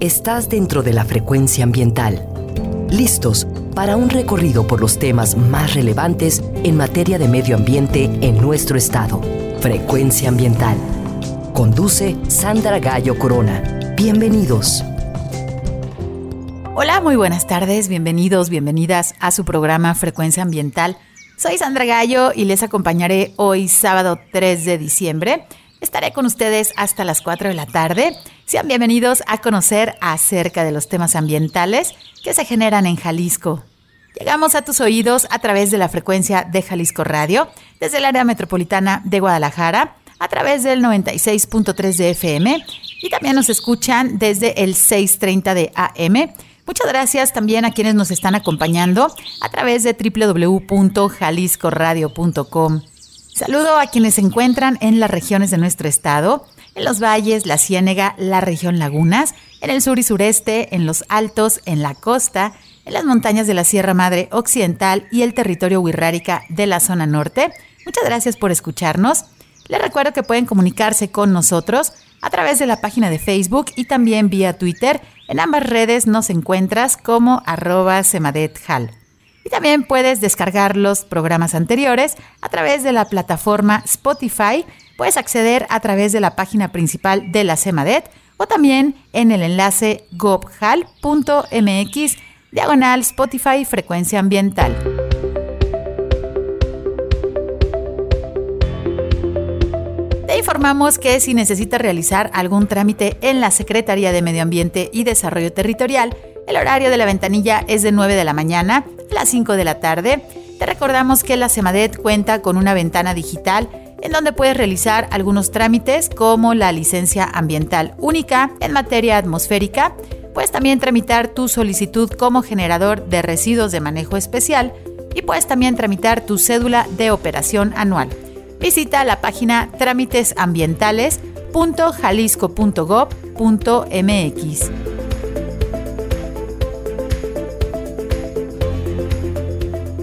Estás dentro de la frecuencia ambiental. Listos para un recorrido por los temas más relevantes en materia de medio ambiente en nuestro estado. Frecuencia ambiental. Conduce Sandra Gallo Corona. Bienvenidos. Hola, muy buenas tardes, bienvenidos, bienvenidas a su programa Frecuencia Ambiental. Soy Sandra Gallo y les acompañaré hoy sábado 3 de diciembre. Estaré con ustedes hasta las 4 de la tarde. Sean bienvenidos a conocer acerca de los temas ambientales que se generan en Jalisco. Llegamos a tus oídos a través de la frecuencia de Jalisco Radio, desde el área metropolitana de Guadalajara, a través del 96.3 de FM y también nos escuchan desde el 630 de AM. Muchas gracias también a quienes nos están acompañando a través de www.jaliscoradio.com. Saludo a quienes se encuentran en las regiones de nuestro estado, en los valles, la Ciénega, la región Lagunas, en el sur y sureste, en los altos, en la costa, en las montañas de la Sierra Madre Occidental y el territorio Huirrárica de la zona norte. Muchas gracias por escucharnos. Les recuerdo que pueden comunicarse con nosotros a través de la página de Facebook y también vía Twitter. En ambas redes nos encuentras como arroba semadethal. Y también puedes descargar los programas anteriores a través de la plataforma Spotify. Puedes acceder a través de la página principal de la CEMADET o también en el enlace gobhal.mx diagonal Spotify Frecuencia Ambiental. Te informamos que si necesitas realizar algún trámite en la Secretaría de Medio Ambiente y Desarrollo Territorial, el horario de la ventanilla es de 9 de la mañana a las 5 de la tarde. Te recordamos que la Semadet cuenta con una ventana digital en donde puedes realizar algunos trámites como la licencia ambiental única en materia atmosférica. Puedes también tramitar tu solicitud como generador de residuos de manejo especial y puedes también tramitar tu cédula de operación anual. Visita la página trámitesambientales.jalisco.gov.mx.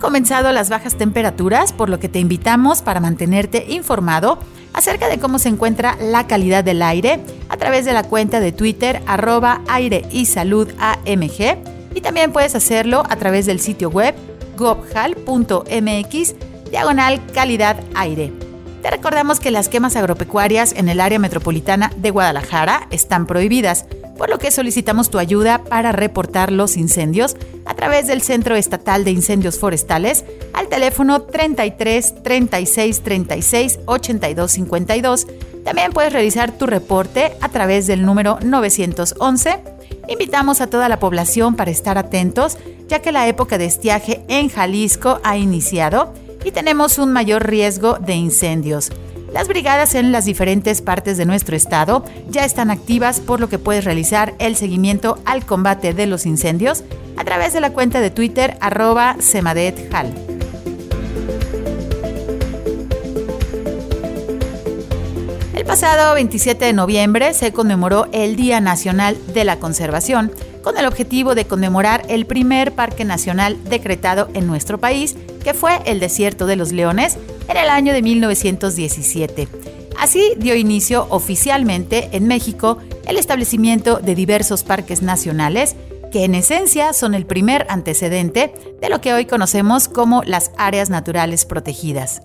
comenzado las bajas temperaturas, por lo que te invitamos para mantenerte informado acerca de cómo se encuentra la calidad del aire a través de la cuenta de Twitter arroba aire y salud AMG y también puedes hacerlo a través del sitio web gobhal.mx diagonal calidad aire. Te recordamos que las quemas agropecuarias en el área metropolitana de Guadalajara están prohibidas por lo que solicitamos tu ayuda para reportar los incendios a través del Centro Estatal de Incendios Forestales al teléfono 33 36 36 82 52. También puedes realizar tu reporte a través del número 911. Invitamos a toda la población para estar atentos, ya que la época de estiaje en Jalisco ha iniciado y tenemos un mayor riesgo de incendios. Las brigadas en las diferentes partes de nuestro estado ya están activas, por lo que puedes realizar el seguimiento al combate de los incendios a través de la cuenta de Twitter arroba semadethal. El pasado 27 de noviembre se conmemoró el Día Nacional de la Conservación, con el objetivo de conmemorar el primer parque nacional decretado en nuestro país, que fue el Desierto de los Leones, en el año de 1917. Así dio inicio oficialmente en México el establecimiento de diversos parques nacionales, que en esencia son el primer antecedente de lo que hoy conocemos como las áreas naturales protegidas.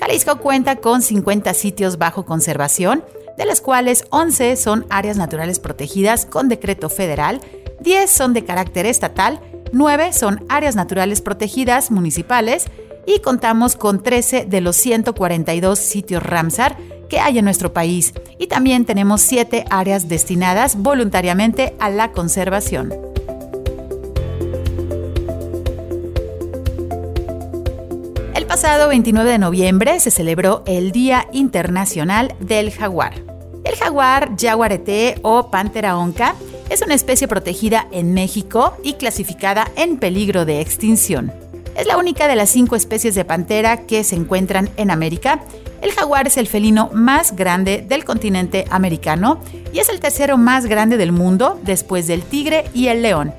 Jalisco cuenta con 50 sitios bajo conservación, de las cuales 11 son áreas naturales protegidas con decreto federal, 10 son de carácter estatal, 9 son áreas naturales protegidas municipales y contamos con 13 de los 142 sitios Ramsar que hay en nuestro país y también tenemos 7 áreas destinadas voluntariamente a la conservación. El pasado 29 de noviembre se celebró el Día Internacional del Jaguar. El jaguar, jaguarete o pantera onca es una especie protegida en México y clasificada en peligro de extinción. Es la única de las cinco especies de pantera que se encuentran en América. El jaguar es el felino más grande del continente americano y es el tercero más grande del mundo después del tigre y el león.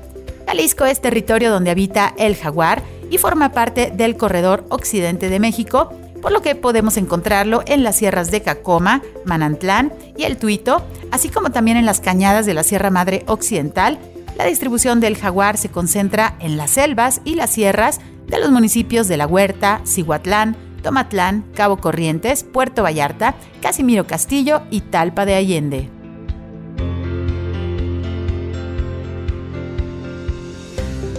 Jalisco es territorio donde habita el jaguar y forma parte del corredor occidente de México, por lo que podemos encontrarlo en las sierras de Cacoma, Manantlán y El Tuito, así como también en las cañadas de la Sierra Madre Occidental. La distribución del jaguar se concentra en las selvas y las sierras de los municipios de La Huerta, Cihuatlán, Tomatlán, Cabo Corrientes, Puerto Vallarta, Casimiro Castillo y Talpa de Allende.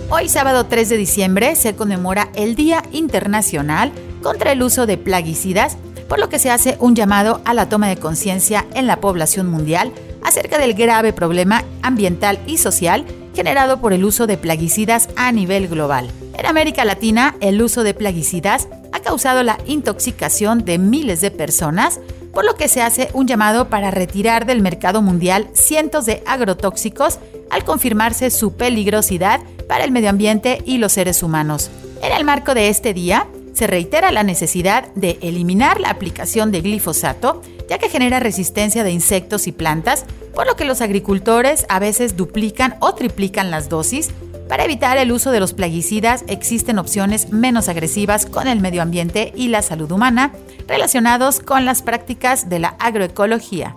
Hoy sábado 3 de diciembre se conmemora el Día Internacional contra el uso de plaguicidas, por lo que se hace un llamado a la toma de conciencia en la población mundial acerca del grave problema ambiental y social generado por el uso de plaguicidas a nivel global. En América Latina, el uso de plaguicidas ha causado la intoxicación de miles de personas, por lo que se hace un llamado para retirar del mercado mundial cientos de agrotóxicos al confirmarse su peligrosidad para el medio ambiente y los seres humanos. En el marco de este día, se reitera la necesidad de eliminar la aplicación de glifosato, ya que genera resistencia de insectos y plantas, por lo que los agricultores a veces duplican o triplican las dosis. Para evitar el uso de los plaguicidas existen opciones menos agresivas con el medio ambiente y la salud humana relacionados con las prácticas de la agroecología.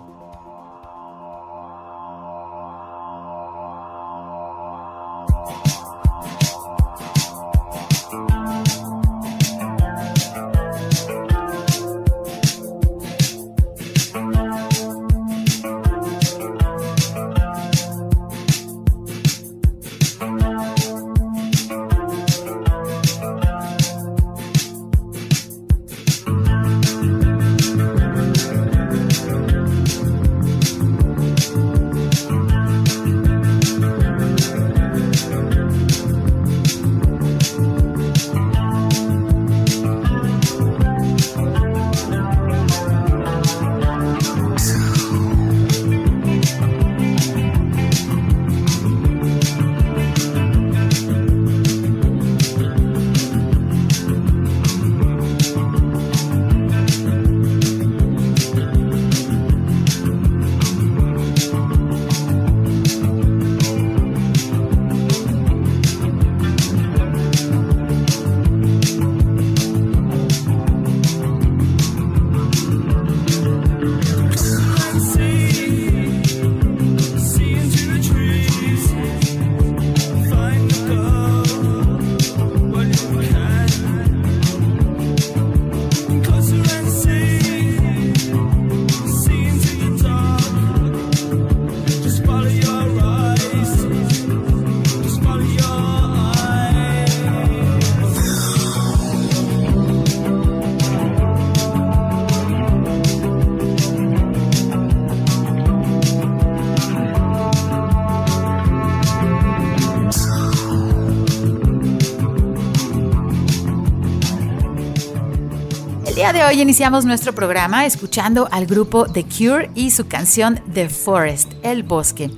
Hoy iniciamos nuestro programa escuchando al grupo The Cure y su canción The Forest, El Bosque.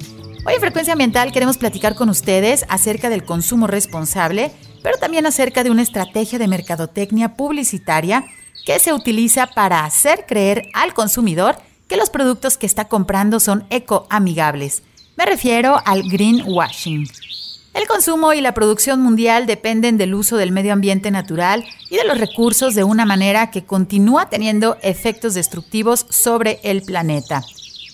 Hoy en Frecuencia Ambiental queremos platicar con ustedes acerca del consumo responsable, pero también acerca de una estrategia de mercadotecnia publicitaria que se utiliza para hacer creer al consumidor que los productos que está comprando son ecoamigables. Me refiero al greenwashing. El consumo y la producción mundial dependen del uso del medio ambiente natural y de los recursos de una manera que continúa teniendo efectos destructivos sobre el planeta.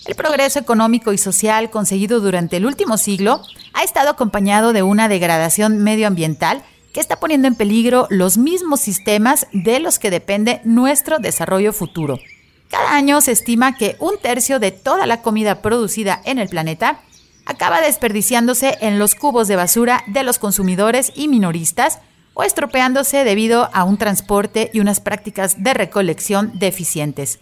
El progreso económico y social conseguido durante el último siglo ha estado acompañado de una degradación medioambiental que está poniendo en peligro los mismos sistemas de los que depende nuestro desarrollo futuro. Cada año se estima que un tercio de toda la comida producida en el planeta acaba desperdiciándose en los cubos de basura de los consumidores y minoristas o estropeándose debido a un transporte y unas prácticas de recolección deficientes.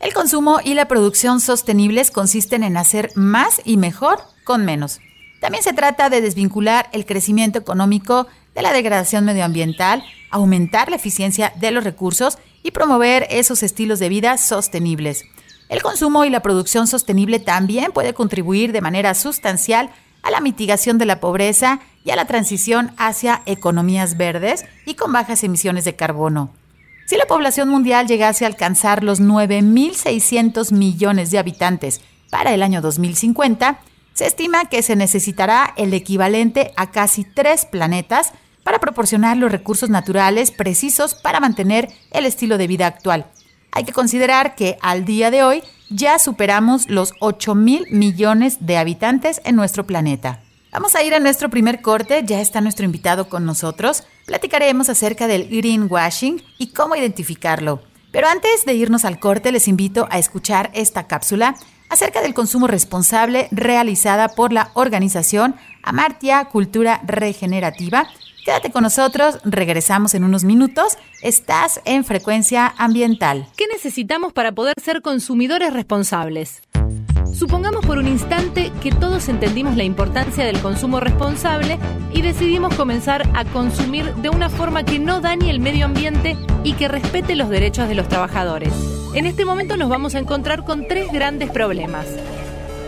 El consumo y la producción sostenibles consisten en hacer más y mejor con menos. También se trata de desvincular el crecimiento económico de la degradación medioambiental, aumentar la eficiencia de los recursos y promover esos estilos de vida sostenibles. El consumo y la producción sostenible también puede contribuir de manera sustancial a la mitigación de la pobreza y a la transición hacia economías verdes y con bajas emisiones de carbono. Si la población mundial llegase a alcanzar los 9.600 millones de habitantes para el año 2050, se estima que se necesitará el equivalente a casi tres planetas para proporcionar los recursos naturales precisos para mantener el estilo de vida actual. Hay que considerar que al día de hoy ya superamos los 8 mil millones de habitantes en nuestro planeta. Vamos a ir a nuestro primer corte, ya está nuestro invitado con nosotros. Platicaremos acerca del greenwashing y cómo identificarlo. Pero antes de irnos al corte, les invito a escuchar esta cápsula acerca del consumo responsable realizada por la organización Amartya Cultura Regenerativa, Quédate con nosotros, regresamos en unos minutos. Estás en frecuencia ambiental. ¿Qué necesitamos para poder ser consumidores responsables? Supongamos por un instante que todos entendimos la importancia del consumo responsable y decidimos comenzar a consumir de una forma que no dañe el medio ambiente y que respete los derechos de los trabajadores. En este momento nos vamos a encontrar con tres grandes problemas.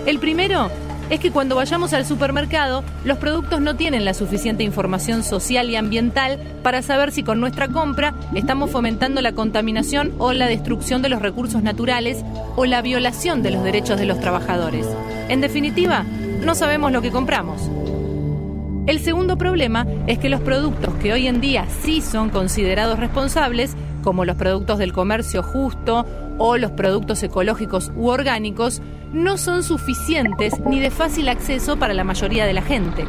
El primero es que cuando vayamos al supermercado, los productos no tienen la suficiente información social y ambiental para saber si con nuestra compra estamos fomentando la contaminación o la destrucción de los recursos naturales o la violación de los derechos de los trabajadores. En definitiva, no sabemos lo que compramos. El segundo problema es que los productos que hoy en día sí son considerados responsables, como los productos del comercio justo o los productos ecológicos u orgánicos, no son suficientes ni de fácil acceso para la mayoría de la gente.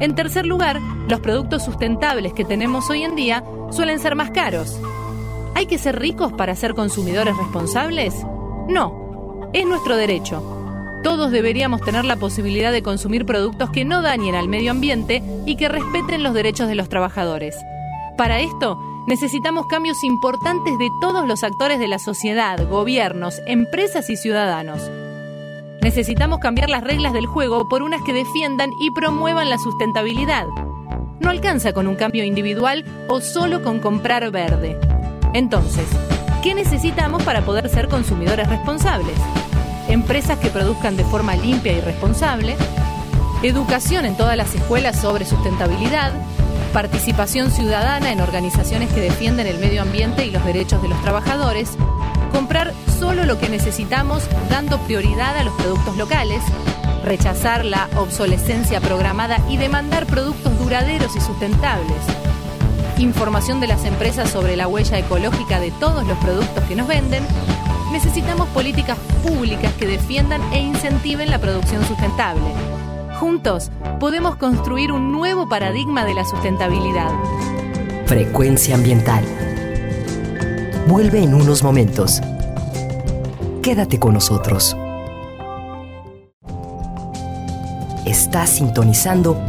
En tercer lugar, los productos sustentables que tenemos hoy en día suelen ser más caros. ¿Hay que ser ricos para ser consumidores responsables? No, es nuestro derecho. Todos deberíamos tener la posibilidad de consumir productos que no dañen al medio ambiente y que respeten los derechos de los trabajadores. Para esto, necesitamos cambios importantes de todos los actores de la sociedad, gobiernos, empresas y ciudadanos. Necesitamos cambiar las reglas del juego por unas que defiendan y promuevan la sustentabilidad. No alcanza con un cambio individual o solo con comprar verde. Entonces, ¿qué necesitamos para poder ser consumidores responsables? Empresas que produzcan de forma limpia y responsable, educación en todas las escuelas sobre sustentabilidad, participación ciudadana en organizaciones que defienden el medio ambiente y los derechos de los trabajadores, comprar solo lo que necesitamos dando prioridad a los productos locales, rechazar la obsolescencia programada y demandar productos duraderos y sustentables, información de las empresas sobre la huella ecológica de todos los productos que nos venden, necesitamos políticas públicas que defiendan e incentiven la producción sustentable Juntos podemos construir un nuevo paradigma de la sustentabilidad. Frecuencia ambiental. Vuelve en unos momentos. Quédate con nosotros. Estás sintonizando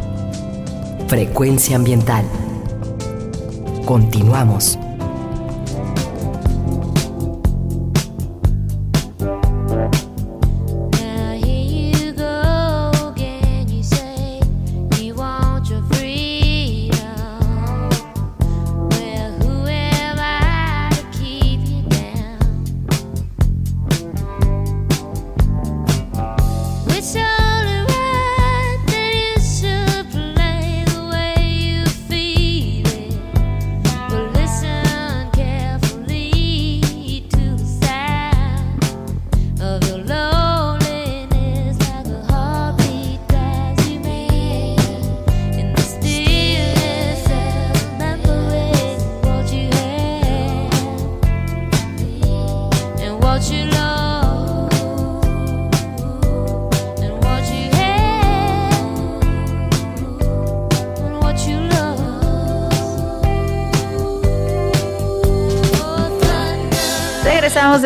Frecuencia ambiental. Continuamos.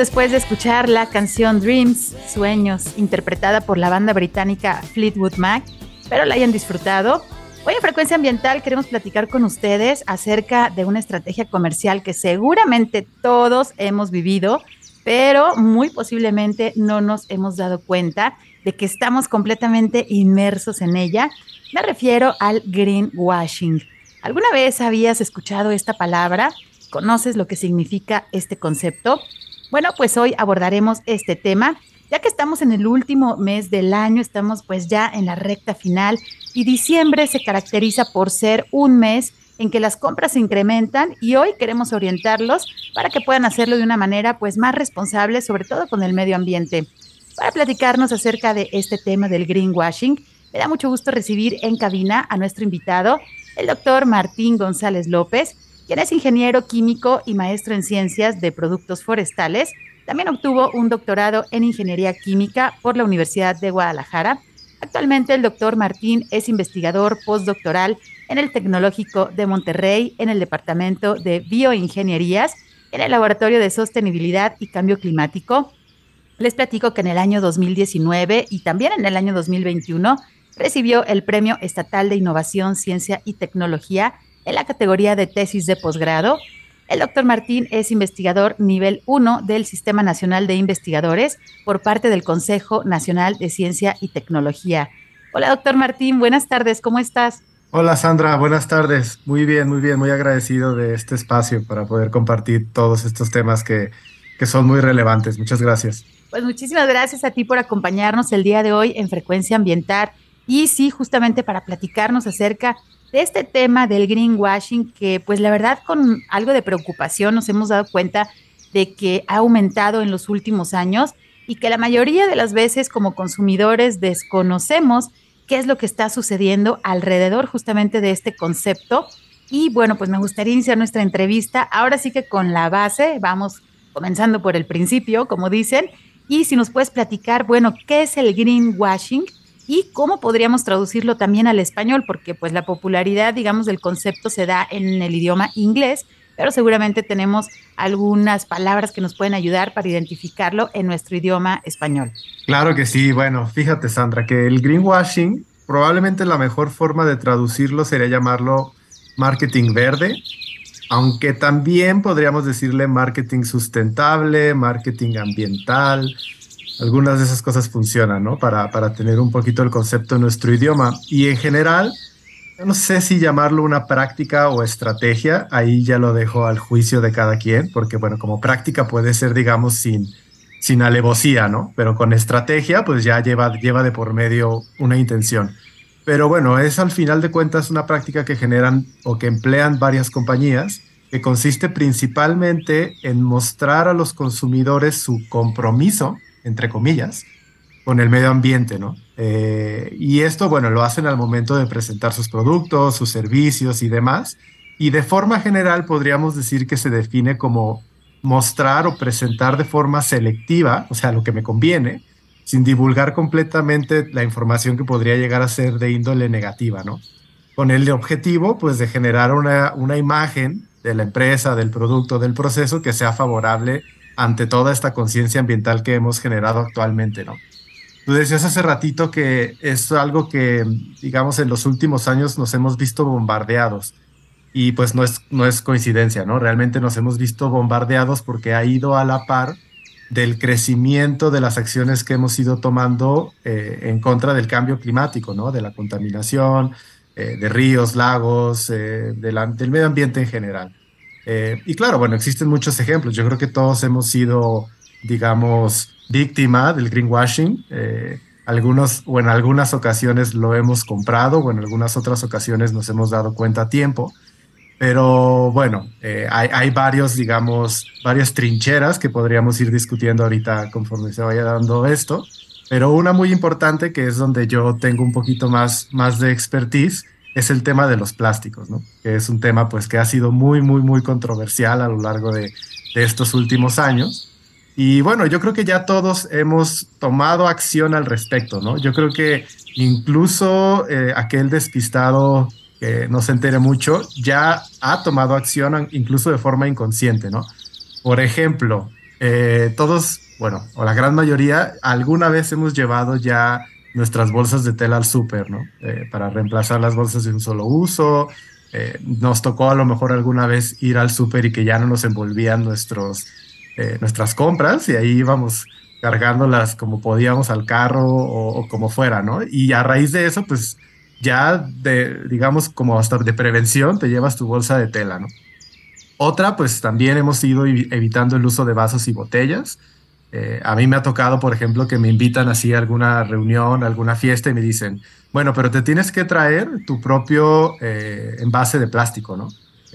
Después de escuchar la canción Dreams, Sueños, interpretada por la banda británica Fleetwood Mac. Espero la hayan disfrutado. Hoy en Frecuencia Ambiental queremos platicar con ustedes acerca de una estrategia comercial que seguramente todos hemos vivido, pero muy posiblemente no nos hemos dado cuenta de que estamos completamente inmersos en ella. Me refiero al greenwashing. ¿Alguna vez habías escuchado esta palabra? ¿Conoces lo que significa este concepto? Bueno, pues hoy abordaremos este tema, ya que estamos en el último mes del año, estamos pues ya en la recta final y diciembre se caracteriza por ser un mes en que las compras se incrementan y hoy queremos orientarlos para que puedan hacerlo de una manera pues más responsable, sobre todo con el medio ambiente. Para platicarnos acerca de este tema del greenwashing, me da mucho gusto recibir en cabina a nuestro invitado, el doctor Martín González López, quien es ingeniero químico y maestro en ciencias de productos forestales. También obtuvo un doctorado en ingeniería química por la Universidad de Guadalajara. Actualmente el doctor Martín es investigador postdoctoral en el Tecnológico de Monterrey, en el Departamento de Bioingenierías, en el Laboratorio de Sostenibilidad y Cambio Climático. Les platico que en el año 2019 y también en el año 2021 recibió el Premio Estatal de Innovación, Ciencia y Tecnología en la categoría de tesis de posgrado. El doctor Martín es investigador nivel 1 del Sistema Nacional de Investigadores por parte del Consejo Nacional de Ciencia y Tecnología. Hola, doctor Martín, buenas tardes, ¿cómo estás? Hola Sandra, buenas tardes. Muy bien, muy bien, muy agradecido de este espacio para poder compartir todos estos temas que, que son muy relevantes. Muchas gracias. Pues muchísimas gracias a ti por acompañarnos el día de hoy en Frecuencia Ambiental. Y sí, justamente para platicarnos acerca de este tema del greenwashing, que pues la verdad con algo de preocupación nos hemos dado cuenta de que ha aumentado en los últimos años y que la mayoría de las veces como consumidores desconocemos qué es lo que está sucediendo alrededor justamente de este concepto. Y bueno, pues me gustaría iniciar nuestra entrevista ahora sí que con la base, vamos comenzando por el principio, como dicen, y si nos puedes platicar, bueno, ¿qué es el greenwashing? Y cómo podríamos traducirlo también al español, porque pues la popularidad, digamos, del concepto se da en el idioma inglés, pero seguramente tenemos algunas palabras que nos pueden ayudar para identificarlo en nuestro idioma español. Claro que sí, bueno, fíjate Sandra, que el greenwashing, probablemente la mejor forma de traducirlo sería llamarlo marketing verde, aunque también podríamos decirle marketing sustentable, marketing ambiental, algunas de esas cosas funcionan, ¿no? Para, para tener un poquito el concepto en nuestro idioma. Y en general, no sé si llamarlo una práctica o estrategia, ahí ya lo dejo al juicio de cada quien, porque bueno, como práctica puede ser, digamos, sin, sin alevosía, ¿no? Pero con estrategia, pues ya lleva, lleva de por medio una intención. Pero bueno, es al final de cuentas una práctica que generan o que emplean varias compañías, que consiste principalmente en mostrar a los consumidores su compromiso entre comillas, con el medio ambiente, ¿no? Eh, y esto, bueno, lo hacen al momento de presentar sus productos, sus servicios y demás. Y de forma general podríamos decir que se define como mostrar o presentar de forma selectiva, o sea, lo que me conviene, sin divulgar completamente la información que podría llegar a ser de índole negativa, ¿no? Con el objetivo, pues, de generar una, una imagen de la empresa, del producto, del proceso que sea favorable ante toda esta conciencia ambiental que hemos generado actualmente, ¿no? Tú decías hace ratito que es algo que, digamos, en los últimos años nos hemos visto bombardeados. Y pues no es, no es coincidencia, ¿no? Realmente nos hemos visto bombardeados porque ha ido a la par del crecimiento de las acciones que hemos ido tomando eh, en contra del cambio climático, ¿no? De la contaminación, eh, de ríos, lagos, eh, del medio ambiente en general. Eh, y claro, bueno, existen muchos ejemplos. Yo creo que todos hemos sido, digamos, víctima del greenwashing. Eh, algunos o en algunas ocasiones lo hemos comprado o en algunas otras ocasiones nos hemos dado cuenta a tiempo. Pero bueno, eh, hay, hay, varios, digamos, varias trincheras que podríamos ir discutiendo ahorita conforme se vaya dando esto. Pero una muy importante que es donde yo tengo un poquito más, más de expertise es el tema de los plásticos, ¿no? Que es un tema pues que ha sido muy, muy, muy controversial a lo largo de, estos últimos años. Y bueno, yo creo que ya todos hemos tomado acción al respecto, ¿no? Yo creo que incluso eh, aquel despistado que no se entere mucho ya ha tomado acción incluso de forma inconsciente, ¿no? Por ejemplo, eh, todos, bueno, o la gran mayoría, alguna vez hemos llevado ya nuestras bolsas de tela al súper, ¿no? Eh, para reemplazar las bolsas de un solo uso. Eh, nos tocó a lo mejor alguna vez ir al súper y que ya no nos envolvían nuestros, eh, nuestras compras y ahí íbamos cargándolas como podíamos al carro o, como fuera, ¿no? Y a raíz de eso, pues ya de, digamos, como hasta de prevención, te llevas tu bolsa de tela, ¿no? Otra, pues también hemos ido evitando el uso de vasos y botellas. Eh, a mí me ha tocado, por ejemplo, que me invitan así a alguna reunión, alguna fiesta y me dicen, bueno, pero te tienes que traer tu propio eh, envase de plástico, ¿no?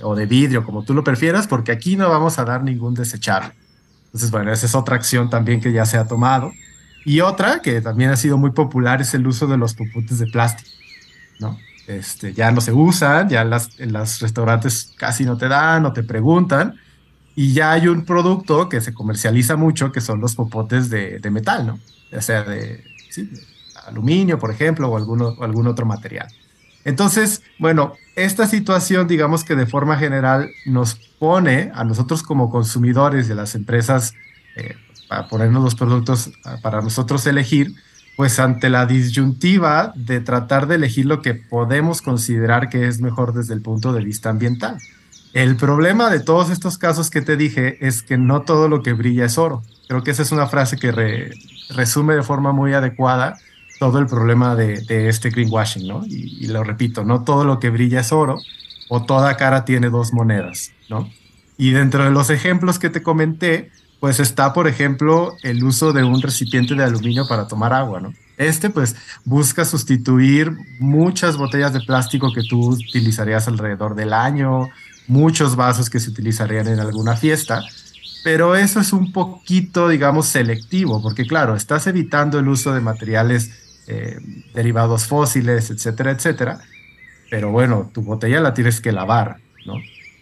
O de vidrio, como tú lo prefieras, porque aquí no vamos a dar ningún desechable. Entonces, bueno, esa es otra acción también que ya se ha tomado. Y otra que también ha sido muy popular es el uso de los puputes de plástico, ¿no? Este, ya no se usan, ya las, en los restaurantes casi no te dan, no te preguntan, y ya hay un producto que se comercializa mucho, que son los popotes de, de metal, ¿no? Ya sea de, aluminio, por ejemplo, o, alguno, algún otro material. Entonces, bueno, esta situación, digamos que de forma general nos pone a nosotros como consumidores de las empresas, eh, para ponernos los productos para nosotros elegir, pues ante la disyuntiva de tratar de elegir lo que podemos considerar que es mejor desde el punto de vista ambiental. El problema de todos estos casos que te dije es que no todo lo que brilla es oro. Creo que esa es una frase que resume de forma muy adecuada todo el problema de, este greenwashing, ¿no? Y, y, lo repito, no todo lo que brilla es oro o toda cara tiene dos monedas, ¿no? Y dentro de los ejemplos que te comenté, pues está, por ejemplo, el uso de un recipiente de aluminio para tomar agua, ¿no? Este, pues, busca sustituir muchas botellas de plástico que tú utilizarías alrededor del año, muchos vasos que se utilizarían en alguna fiesta, pero eso es un poquito, digamos, selectivo, porque claro, estás evitando el uso de materiales eh, derivados fósiles, etcétera, etcétera, pero bueno, tu botella la tienes que lavar, ¿no?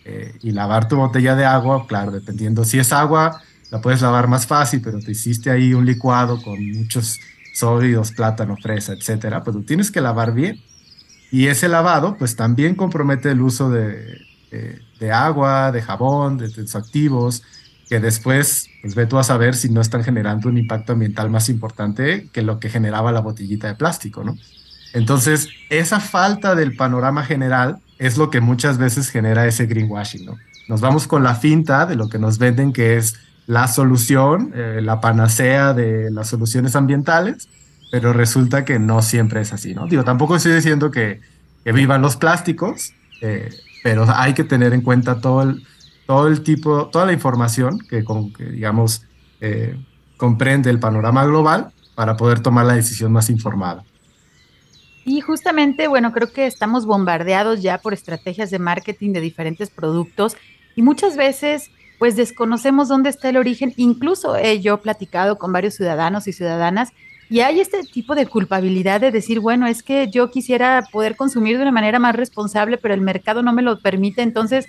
Eh, y lavar tu botella de agua, claro, dependiendo si es agua, la puedes lavar más fácil, pero te hiciste ahí un licuado con muchos sólidos, plátano, fresa, etcétera, pues lo tienes que lavar bien. Y ese lavado, pues también compromete el uso de, de, agua, de jabón, de activos, que después, pues ve tú a saber si no están generando un impacto ambiental más importante que lo que generaba la botellita de plástico, ¿no? Entonces, esa falta del panorama general es lo que muchas veces genera ese greenwashing, ¿no? Nos vamos con la finta de lo que nos venden que es la solución, eh, la panacea de las soluciones ambientales, pero resulta que no siempre es así, ¿no? Digo, tampoco estoy diciendo que, que vivan los plásticos, eh, pero hay que tener en cuenta todo el, todo el tipo, toda la información que, con, que digamos, eh, comprende el panorama global para poder tomar la decisión más informada. Y justamente, bueno, creo que estamos bombardeados ya por estrategias de marketing de diferentes productos y muchas veces pues desconocemos dónde está el origen. Incluso he yo platicado con varios ciudadanos y ciudadanas y hay este tipo de culpabilidad de decir, bueno, es que yo quisiera poder consumir de una manera más responsable, pero el mercado no me lo permite. Entonces,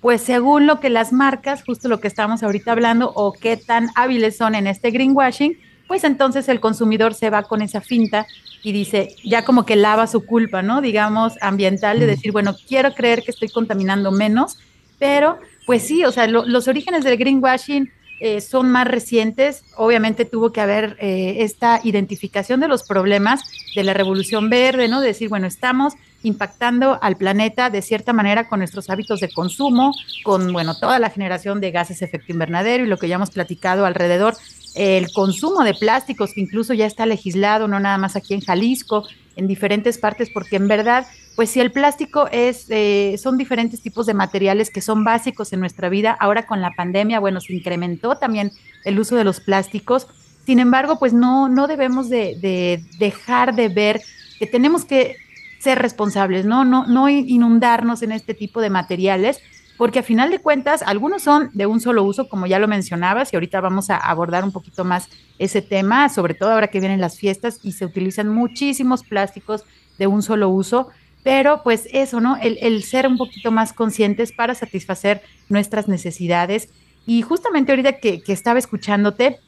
pues según lo que las marcas, justo lo que estamos ahorita hablando, o qué tan hábiles son en este greenwashing, pues entonces el consumidor se va con esa finta y dice, ya como que lava su culpa, ¿no? Digamos, ambiental, de decir, bueno, quiero creer que estoy contaminando menos, pero pues sí, o sea, los orígenes del greenwashing eh, son más recientes. Obviamente tuvo que haber eh, esta identificación de los problemas de la revolución verde, ¿no? De decir, bueno, estamos impactando al planeta de cierta manera con nuestros hábitos de consumo, con, bueno, toda la generación de gases de efecto invernadero y lo que ya hemos platicado alrededor, el consumo de plásticos que incluso ya está legislado, no nada más aquí en Jalisco, en diferentes partes, porque en verdad pues si el plástico es, eh, son diferentes tipos de materiales que son básicos en nuestra vida, ahora con la pandemia, bueno, se incrementó también el uso de los plásticos. Sin embargo, pues no, no debemos de, dejar de ver que tenemos que ser responsables, ¿no? No, no inundarnos en este tipo de materiales, porque a final de cuentas, algunos son de un solo uso, como ya lo mencionabas, y ahorita vamos a abordar un poquito más ese tema, sobre todo ahora que vienen las fiestas y se utilizan muchísimos plásticos de un solo uso pero pues eso, ¿no? El, ser un poquito más conscientes para satisfacer nuestras necesidades. Y justamente ahorita que, estaba escuchándote,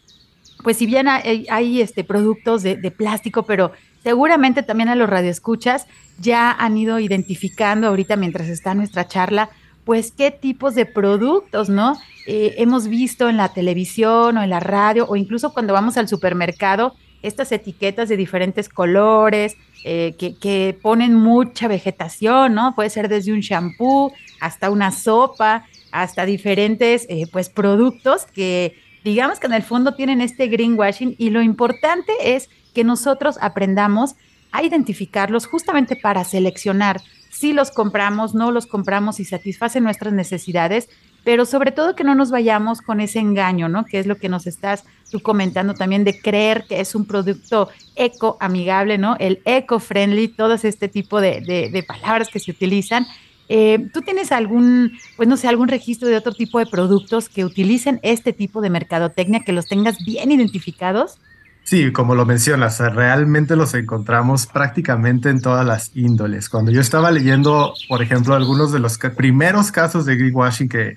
pues si bien hay, este, productos de, plástico, pero seguramente también a los radioescuchas ya han ido identificando ahorita mientras está nuestra charla, pues qué tipos de productos, ¿no? Eh, hemos visto en la televisión o en la radio o incluso cuando vamos al supermercado, estas etiquetas de diferentes colores, eh, que, ponen mucha vegetación, ¿no? Puede ser desde un shampoo hasta una sopa, hasta diferentes, eh, pues, productos que digamos que en el fondo tienen este greenwashing y lo importante es que nosotros aprendamos a identificarlos justamente para seleccionar si los compramos, no los compramos y satisfacen nuestras necesidades, pero sobre todo que no nos vayamos con ese engaño, ¿no? Que es lo que nos estás tú comentando también de creer que es un producto eco amigable, ¿no? El eco friendly, todos este tipo de, de, palabras que se utilizan. Eh, ¿Tú tienes algún, pues no sé, algún registro de otro tipo de productos que utilicen este tipo de mercadotecnia, que los tengas bien identificados? Sí, como lo mencionas, realmente los encontramos prácticamente en todas las índoles. Cuando yo estaba leyendo, por ejemplo, algunos de los primeros casos de greenwashing que,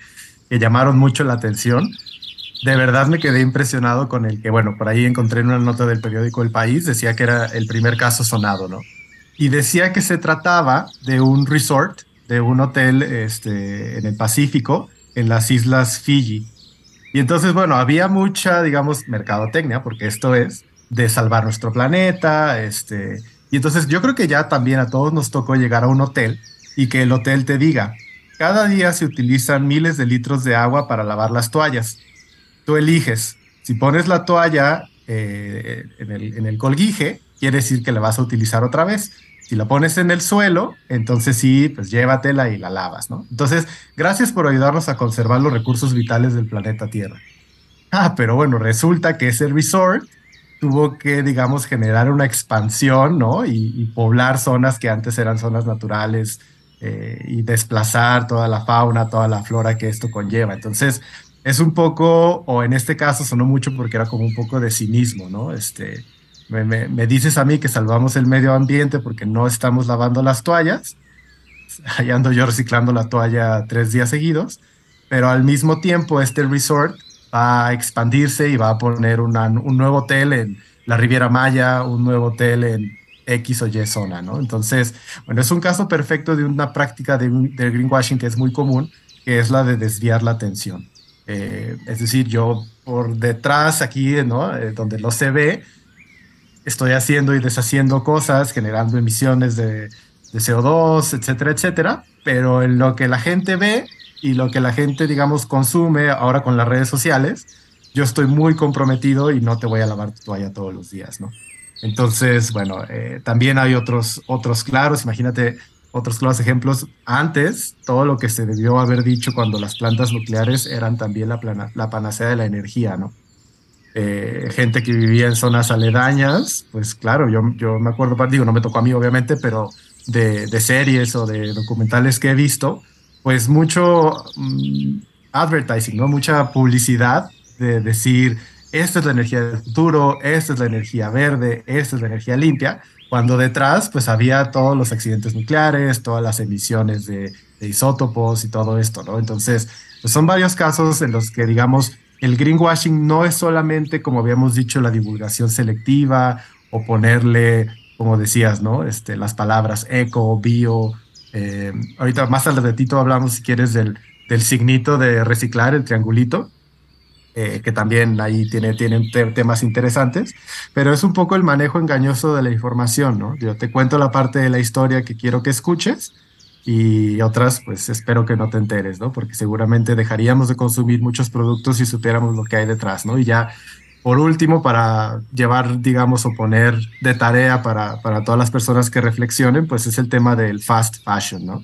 que llamaron mucho la atención, de verdad me quedé impresionado con el que, bueno, por ahí encontré en una nota del periódico El País, decía que era el primer caso sonado, ¿no? Y decía que se trataba de un resort, de un hotel este, en el Pacífico, en las islas Fiji. Y entonces, bueno, había mucha, digamos, mercadotecnia, porque esto es de salvar nuestro planeta, este, y entonces yo creo que ya también a todos nos tocó llegar a un hotel y que el hotel te diga, cada día se utilizan miles de litros de agua para lavar las toallas. Eliges, si pones la toalla eh, en, el, en colguije, quiere decir que la vas a utilizar otra vez. Si la pones en el suelo, entonces sí, pues llévatela y la lavas, ¿no? Entonces, gracias por ayudarnos a conservar los recursos vitales del planeta Tierra. Ah, pero bueno, resulta que ese resort tuvo que, digamos, generar una expansión, ¿no? Y, poblar zonas que antes eran zonas naturales eh, y desplazar toda la fauna, toda la flora que esto conlleva. Entonces, es un poco, o en este caso sonó mucho porque era como un poco de cinismo, ¿no? Este, me, dices a mí que salvamos el medio ambiente porque no estamos lavando las toallas. Allá ando yo reciclando la toalla tres días seguidos, pero al mismo tiempo este resort va a expandirse y va a poner un nuevo hotel en la Riviera Maya, un nuevo hotel en X o Y zona, ¿no? Entonces, bueno, es un caso perfecto de una práctica de, greenwashing que es muy común, que es la de desviar la atención. Eh, es decir, yo por detrás aquí, ¿no? Eh, donde no se ve, estoy haciendo y deshaciendo cosas, generando emisiones de, CO2, etcétera, etcétera, pero en lo que la gente ve y lo que la gente, digamos, consume ahora con las redes sociales, yo estoy muy comprometido y no te voy a lavar tu toalla todos los días, ¿no? Entonces, bueno, eh, también hay otros, otros claros, imagínate otros claros ejemplos. Antes, todo lo que se debió haber dicho cuando las plantas nucleares eran también la, la panacea de la energía, ¿no? Eh, gente que vivía en zonas aledañas, pues claro, yo, yo me acuerdo, digo, no me tocó a mí obviamente, pero de, de series o de documentales que he visto, pues mucho mm, advertising, ¿no? Mucha publicidad de decir, esta es la energía del futuro, esta es la energía verde, esta es la energía limpia, cuando detrás pues había todos los accidentes nucleares, todas las emisiones de, de isótopos y todo esto, ¿no? Entonces, pues son varios casos en los que, digamos, el greenwashing no es solamente, como habíamos dicho, la divulgación selectiva o ponerle, como decías, ¿no? Este, las palabras eco, bio. Eh, ahorita más al ratito hablamos, si quieres, del, del signito de reciclar, el triangulito, eh, que también ahí tiene, tienen temas interesantes, pero es un poco el manejo engañoso de la información, ¿no? Yo te cuento la parte de la historia que quiero que escuches y otras pues espero que no te enteres, ¿no? Porque seguramente dejaríamos de consumir muchos productos si supiéramos lo que hay detrás, ¿no? Y ya por último, para llevar, digamos, o poner de tarea para, para todas las personas que reflexionen, pues es el tema del fast fashion, ¿no?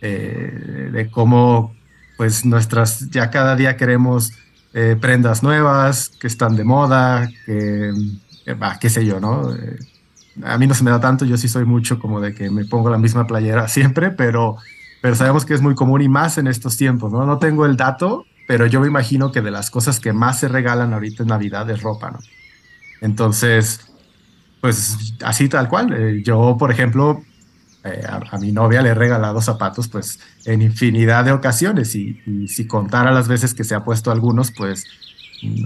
Eh, de cómo pues nuestras, ya cada día queremos eh, prendas nuevas, que están de moda, que, qué sé yo, ¿no? Eh, a mí no se me da tanto, yo sí soy mucho como de que me pongo la misma playera siempre, pero, pero sabemos que es muy común y más en estos tiempos, ¿no? No tengo el dato, pero yo me imagino que de las cosas que más se regalan ahorita en Navidad es ropa, ¿no? Entonces, pues así tal cual. Eh, yo, por ejemplo, eh, a, mi novia le he regalado zapatos pues en infinidad de ocasiones y, si contara las veces que se ha puesto algunos, pues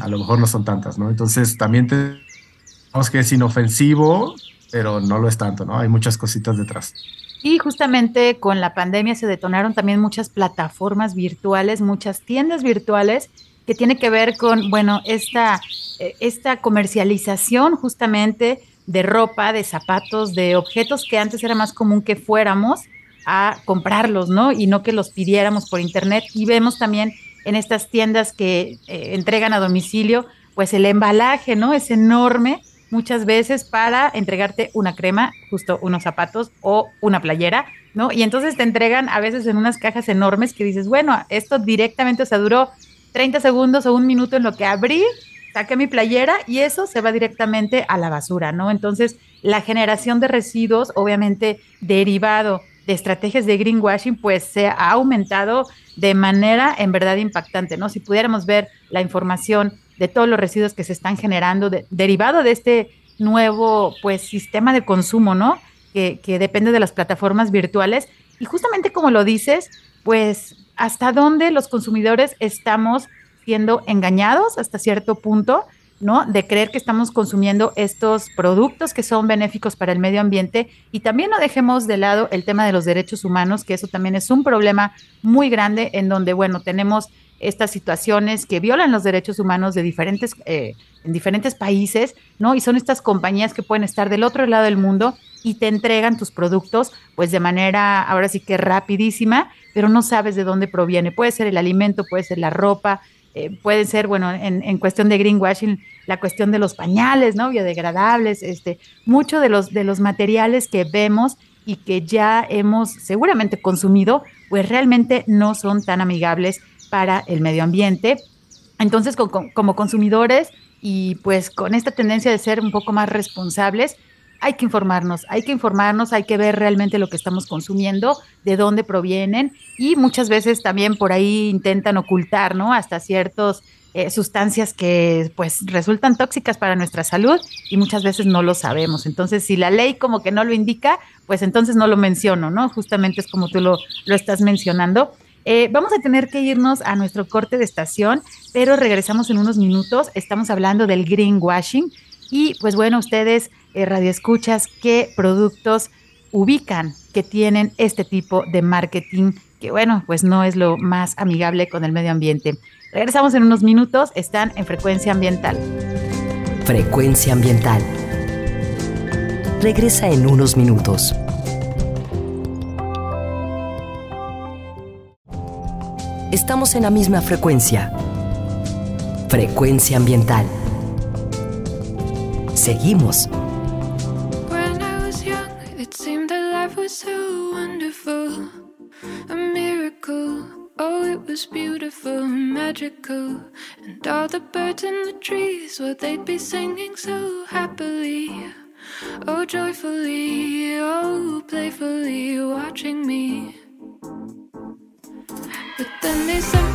a lo mejor no son tantas, ¿no? Entonces también tenemos que es inofensivo pero no lo es tanto, ¿no? Hay muchas cositas detrás. Y justamente con la pandemia se detonaron también muchas plataformas virtuales, muchas tiendas virtuales que tiene que ver con, bueno, esta, eh, esta comercialización justamente de ropa, de zapatos, de objetos que antes era más común que fuéramos a comprarlos, ¿no? Y no que los pidiéramos por internet. Y vemos también en estas tiendas que eh, entregan a domicilio, pues el embalaje, ¿no? Es enorme muchas veces para entregarte una crema, justo unos zapatos o una playera, ¿no? Y entonces te entregan a veces en unas cajas enormes que dices, bueno, esto directamente, o sea, duró 30 segundos o un minuto en lo que abrí, saqué mi playera y eso se va directamente a la basura, ¿no? Entonces, la generación de residuos, obviamente derivado de estrategias de greenwashing, pues se ha aumentado de manera en verdad impactante, ¿no? Si pudiéramos ver la información de todos los residuos que se están generando derivado de este nuevo, pues, sistema de consumo, ¿no? Que, que depende de las plataformas virtuales. Y justamente como lo dices, pues, ¿hasta dónde los consumidores estamos siendo engañados hasta cierto punto? ¿no? De creer que estamos consumiendo estos productos que son benéficos para el medio ambiente y también no dejemos de lado el tema de los derechos humanos, que eso también es un problema muy grande en donde, bueno, tenemos estas situaciones que violan los derechos humanos de diferentes, eh, en diferentes países, ¿no? Y son estas compañías que pueden estar del otro lado del mundo y te entregan tus productos, pues de manera, ahora sí que rapidísima, pero no sabes de dónde proviene. Puede ser el alimento, puede ser la ropa, eh, puede ser, bueno, en, cuestión de greenwashing, la cuestión de los pañales, ¿no? Biodegradables, este, mucho de los, de los materiales que vemos y que ya hemos seguramente consumido, pues realmente no son tan amigables para el medio ambiente. Entonces, como consumidores y pues con esta tendencia de ser un poco más responsables, hay que informarnos, hay que informarnos, hay que ver realmente lo que estamos consumiendo, de dónde provienen y muchas veces también por ahí intentan ocultar, ¿no? Hasta ciertas eh, sustancias que pues resultan tóxicas para nuestra salud y muchas veces no lo sabemos. Entonces, si la ley como que no lo indica, pues entonces no lo menciono, ¿no? Justamente es como tú lo, lo estás mencionando. Eh, vamos a tener que irnos a nuestro corte de estación, pero regresamos en unos minutos. Estamos hablando del greenwashing y pues bueno, ustedes eh, radioescuchas, qué productos ubican que tienen este tipo de marketing que bueno, pues no es lo más amigable con el medio ambiente. Regresamos en unos minutos, están en frecuencia ambiental. Frecuencia ambiental. Regresa en unos minutos. Estamos en la misma frecuencia. Frecuencia ambiental. Seguimos was so wonderful, a miracle. Oh, it was beautiful magical. And all the birds in the trees, well, they'd be singing so happily. Oh, joyfully, oh, playfully, watching me. But then they sent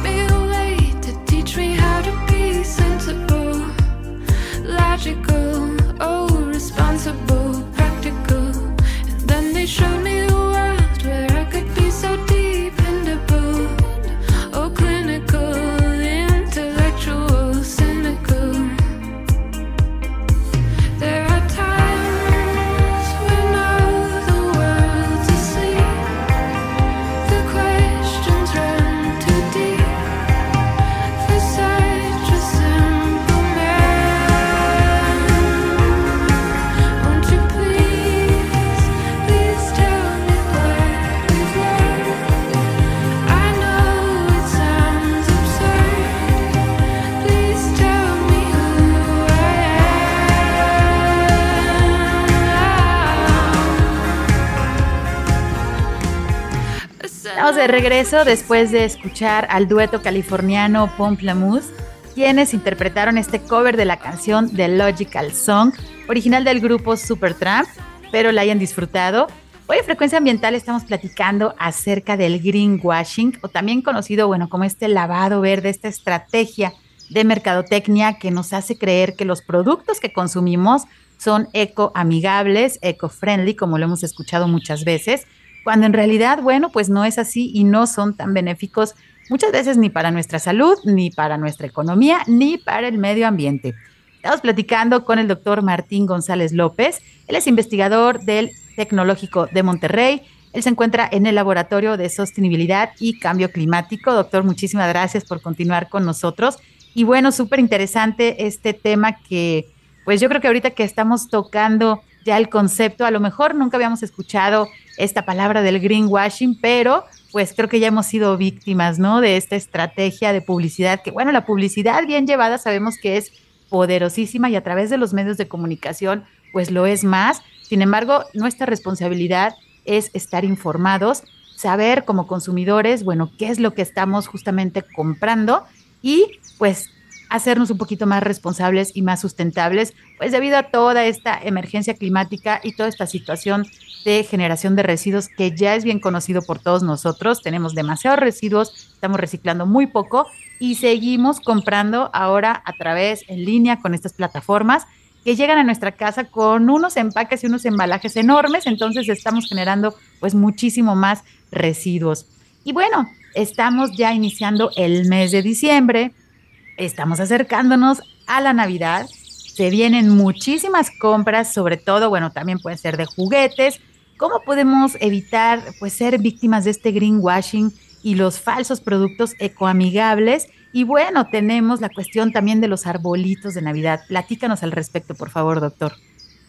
después de escuchar al dueto californiano Pomplamoose, quienes interpretaron este cover de la canción The Logical Song, original del grupo Supertramp. Espero la hayan disfrutado. Hoy en Frecuencia Ambiental estamos platicando acerca del greenwashing, o también conocido, bueno, como este lavado verde, esta estrategia de mercadotecnia que nos hace creer que los productos que consumimos son eco-amigables, eco-friendly, como lo hemos escuchado muchas veces, cuando en realidad, bueno, pues no es así y no son tan benéficos muchas veces ni para nuestra salud, ni para nuestra economía, ni para el medio ambiente. Estamos platicando con el doctor Martín González López. Él es investigador del Tecnológico de Monterrey. Él se encuentra en el Laboratorio de Sostenibilidad y Cambio Climático. Doctor, muchísimas gracias por continuar con nosotros. Y bueno, súper interesante este tema que, pues yo creo que ahorita que estamos tocando ya el concepto, a lo mejor nunca habíamos escuchado esta palabra del greenwashing, pero pues creo que ya hemos sido víctimas, ¿no? De esta estrategia de publicidad, que bueno, la publicidad bien llevada sabemos que es poderosísima y a través de los medios de comunicación, pues lo es más. Sin embargo, nuestra responsabilidad es estar informados, saber como consumidores, bueno, qué es lo que estamos justamente comprando y pues hacernos un poquito más responsables y más sustentables, pues debido a toda esta emergencia climática y toda esta situación de generación de residuos que ya es bien conocido por todos nosotros. Tenemos demasiados residuos, estamos reciclando muy poco y seguimos comprando ahora a través en línea con estas plataformas que llegan a nuestra casa con unos empaques y unos embalajes enormes, entonces estamos generando pues muchísimo más residuos. Y bueno, estamos ya iniciando el mes de diciembre, estamos acercándonos a la Navidad, se vienen muchísimas compras, sobre todo, bueno, también pueden ser de juguetes. ¿Cómo podemos evitar pues ser víctimas de este greenwashing y los falsos productos ecoamigables? Y bueno, tenemos la cuestión también de los arbolitos de Navidad. Platícanos al respecto, por favor, doctor.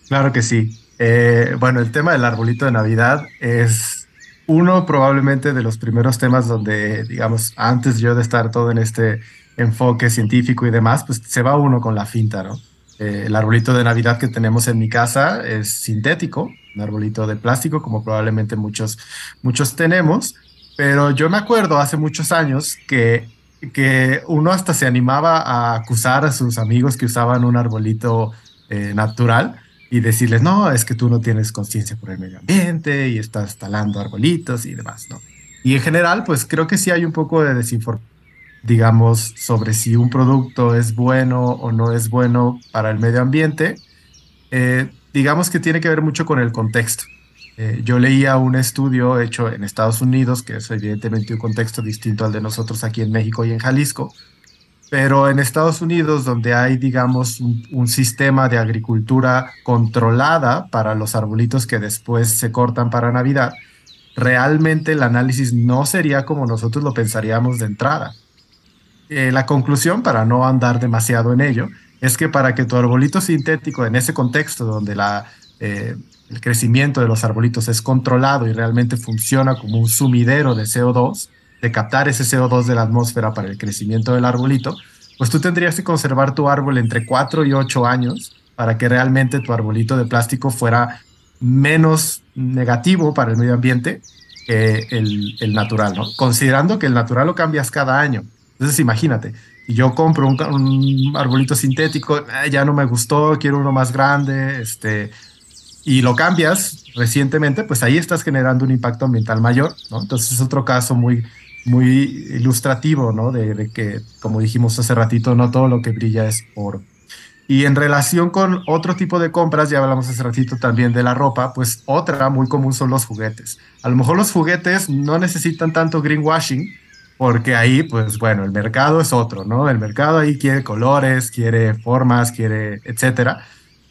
Claro que sí. Eh, bueno, el tema del arbolito de Navidad es uno probablemente de los primeros temas donde, digamos, antes yo de estar todo en este enfoque científico y demás, pues se va uno con la finta, ¿no? Eh, el arbolito de Navidad que tenemos en mi casa es sintético, un arbolito de plástico, como probablemente muchos, muchos tenemos, pero yo me acuerdo hace muchos años que que uno hasta se animaba a acusar a sus amigos que usaban un arbolito eh, natural y decirles, no, es que tú no tienes conciencia por el medio ambiente y estás talando arbolitos y demás, ¿no? Y en general, pues creo que sí hay un poco de desinformación, digamos, sobre si un producto es bueno o no es bueno para el medio ambiente. Eh, digamos que tiene que ver mucho con el contexto. Eh, yo leía un estudio hecho en Estados Unidos, que es evidentemente un contexto distinto al de nosotros aquí en México y en Jalisco, pero en Estados Unidos, donde hay, digamos, un, sistema de agricultura controlada para los arbolitos que después se cortan para Navidad, realmente el análisis no sería como nosotros lo pensaríamos de entrada. Eh, la conclusión, para no andar demasiado en ello, es que para que tu arbolito sintético en ese contexto donde la, eh, el crecimiento de los arbolitos es controlado y realmente funciona como un sumidero de CO2, de captar ese CO2 de la atmósfera para el crecimiento del arbolito, pues tú tendrías que conservar tu árbol entre 4 y 8 años para que realmente tu arbolito de plástico fuera menos negativo para el medio ambiente que el, el natural, ¿no? Considerando que el natural lo cambias cada año. Entonces imagínate, yo compro un, un arbolito sintético, ya no me gustó, quiero uno más grande, este, y lo cambias recientemente, pues ahí estás generando un impacto ambiental mayor, ¿no? Entonces es otro caso muy, muy ilustrativo, ¿no? De, que, como dijimos hace ratito, no todo lo que brilla es oro. Y en relación con otro tipo de compras, ya hablamos hace ratito también de la ropa, pues otra muy común son los juguetes. A lo mejor los juguetes no necesitan tanto greenwashing, porque ahí, pues bueno, el mercado es otro, ¿no? El mercado ahí quiere colores, quiere formas, quiere, etcétera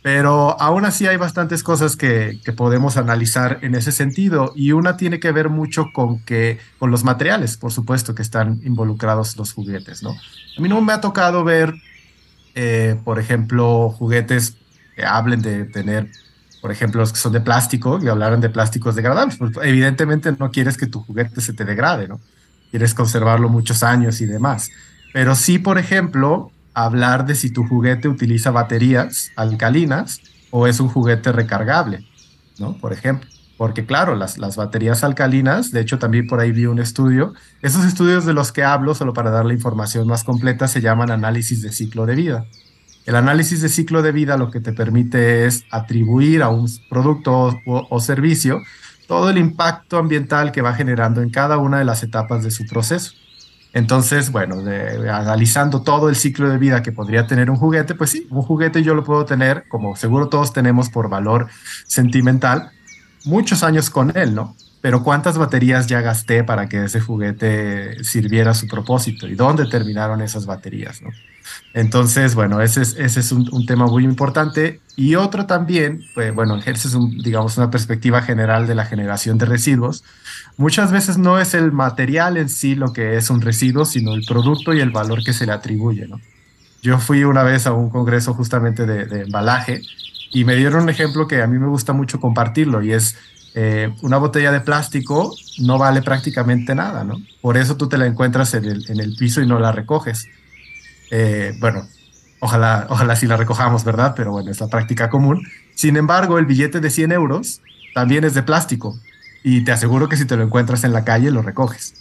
pero aún así hay bastantes cosas que, podemos analizar en ese sentido y una tiene que ver mucho con que con los materiales, por supuesto, que están involucrados los juguetes, ¿no? A mí no me ha tocado ver, eh, por ejemplo, juguetes que hablen de tener, por ejemplo, los que son de plástico y hablaran de plásticos degradables. Pues evidentemente no quieres que tu juguete se te degrade, ¿no? Quieres conservarlo muchos años y demás. Pero sí, por ejemplo, hablar de si tu juguete utiliza baterías alcalinas o es un juguete recargable, ¿no? Por ejemplo. Porque claro, las, las baterías alcalinas, de hecho también por ahí vi un estudio, esos estudios de los que hablo, solo para dar la información más completa, se llaman análisis de ciclo de vida. El análisis de ciclo de vida lo que te permite es atribuir a un producto o servicio todo el impacto ambiental que va generando en cada una de las etapas de su proceso. Entonces, bueno, analizando todo el ciclo de vida que podría tener un juguete, pues sí, un juguete yo lo puedo tener, como seguro todos tenemos por valor sentimental, muchos años con él, ¿no? Pero ¿cuántas baterías ya gasté para que ese juguete sirviera a su propósito? ¿Y dónde terminaron esas baterías, no? Entonces, bueno, ese es, un, tema muy importante. Y otro también, pues, bueno, ejerce, un, digamos, una perspectiva general de la generación de residuos. Muchas veces no es el material en sí lo que es un residuo, sino el producto y el valor que se le atribuye. Yo fui una vez a un congreso justamente de, embalaje y me dieron un ejemplo que a mí me gusta mucho compartirlo y es eh, una botella de plástico no vale prácticamente nada, ¿no? Por eso tú te la encuentras en el, en el piso y no la recoges eh, bueno, Ojalá, ojalá sí la recojamos, ¿verdad? Pero bueno, es la práctica común. Sin embargo, el billete de 100 euros también es de plástico y te aseguro que si te lo encuentras en la calle lo recoges.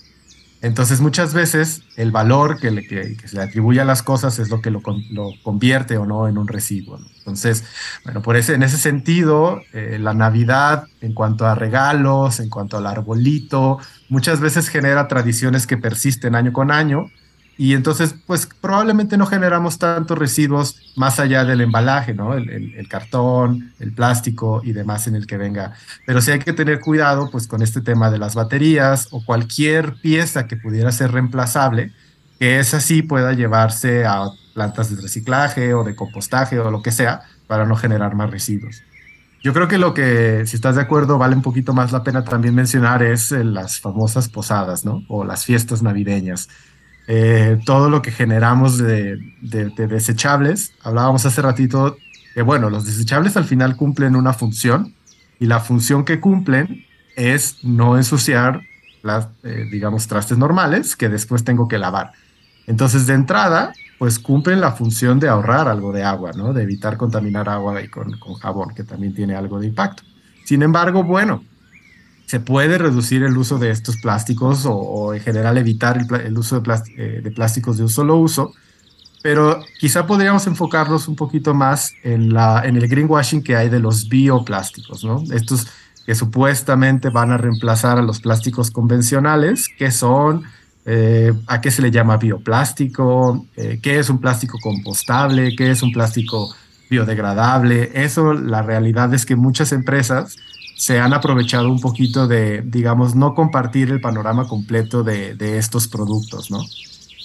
Entonces muchas veces el valor que, le, que, se le atribuye a las cosas es lo que lo, convierte o no en un residuo. Entonces, bueno, por ese, en ese sentido, eh, la Navidad en cuanto a regalos, en cuanto al arbolito, muchas veces genera tradiciones que persisten año con año y entonces, pues probablemente no generamos tantos residuos más allá del embalaje, ¿no? El, cartón, el plástico y demás en el que venga. Pero sí hay que tener cuidado, pues, con este tema de las baterías o cualquier pieza que pudiera ser reemplazable, que esa sí pueda llevarse a plantas de reciclaje o de compostaje o lo que sea, para no generar más residuos. Yo creo que lo que, si estás de acuerdo, vale un poquito más la pena también mencionar es eh, las famosas posadas, ¿no? O las fiestas navideñas eh, todo lo que generamos de, desechables. Hablábamos hace ratito que, bueno, los desechables al final cumplen una función y la función que cumplen es no ensuciar las, eh, digamos, trastes normales que después tengo que lavar. Entonces, de entrada, pues cumplen la función de ahorrar algo de agua, ¿no? De evitar contaminar agua y con, con jabón, que también tiene algo de impacto. Sin embargo, bueno, se puede reducir el uso de estos plásticos o, en general evitar el, uso de, eh, de, plásticos de un solo uso, pero quizá podríamos enfocarnos un poquito más en, la, en el greenwashing que hay de los bioplásticos, ¿no? Estos que supuestamente van a reemplazar a los plásticos convencionales, que son, eh, ¿a qué se le llama bioplástico? Eh, ¿Qué es un plástico compostable? ¿Qué es un plástico biodegradable? Eso, la realidad es que muchas empresas se han aprovechado un poquito de, digamos, no compartir el panorama completo de, estos productos, ¿no?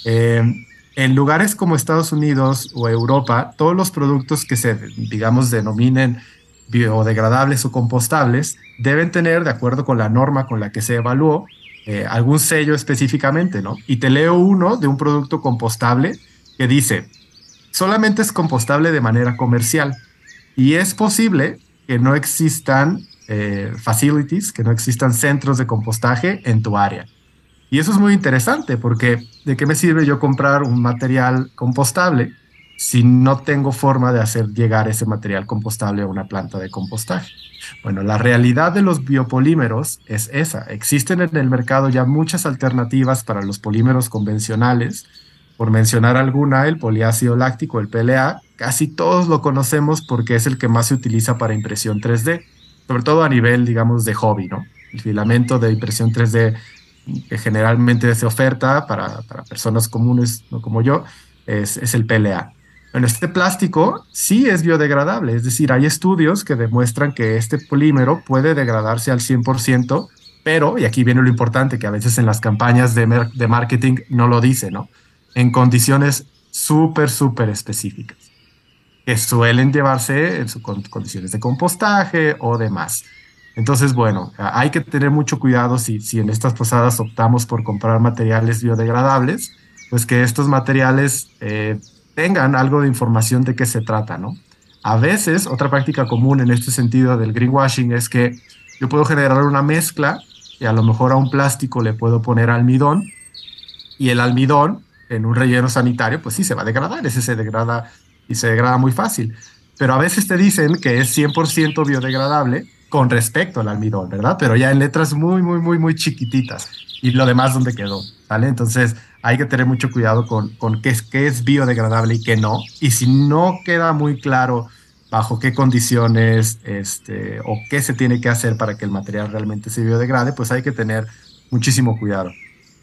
Eh, en lugares como Estados Unidos o Europa, todos los productos que se, digamos, denominen biodegradables o compostables deben tener, de acuerdo con la norma con la que se evaluó, eh, algún sello específicamente, ¿no? Y te leo uno de un producto compostable que dice, solamente es compostable de manera comercial y es posible que no existan eh, facilities, que no existan centros de compostaje en tu área. Y eso es muy interesante porque ¿de qué me sirve yo comprar un material compostable si no tengo forma de hacer llegar ese material compostable a una planta de compostaje? Bueno, la realidad de los biopolímeros es esa. Existen en el mercado ya muchas alternativas para los polímeros convencionales. Por mencionar alguna, el poliácido láctico, el PLA, casi todos lo conocemos porque es el que más se utiliza para impresión 3D sobre todo a nivel, digamos, de hobby, ¿no? El filamento de impresión 3D que generalmente se oferta para, personas comunes, como yo, es, es, el PLA. Bueno, este plástico sí es biodegradable, es decir, hay estudios que demuestran que este polímero puede degradarse al 100%, pero, y aquí viene lo importante, que a veces en las campañas de, de marketing no lo dice, ¿no? En condiciones súper, súper específicas que suelen llevarse en sus condiciones de compostaje o demás. Entonces, bueno, hay que tener mucho cuidado si, si en estas posadas optamos por comprar materiales biodegradables, pues que estos materiales eh, tengan algo de información de qué se trata, ¿no? A veces, otra práctica común en este sentido del greenwashing es que yo puedo generar una mezcla y a lo mejor a un plástico le puedo poner almidón y el almidón en un relleno sanitario, pues sí, se va a degradar, ese se degrada y se degrada muy fácil. Pero a veces te dicen que es 100% biodegradable con respecto al almidón, ¿verdad? Pero ya en letras muy, muy, muy, muy chiquititas. Y lo demás, ¿dónde quedó? ¿Vale? Entonces hay que tener mucho cuidado con, con qué, es, qué es biodegradable y qué no. Y si no queda muy claro bajo qué condiciones este, o qué se tiene que hacer para que el material realmente se biodegrade, pues hay que tener muchísimo cuidado.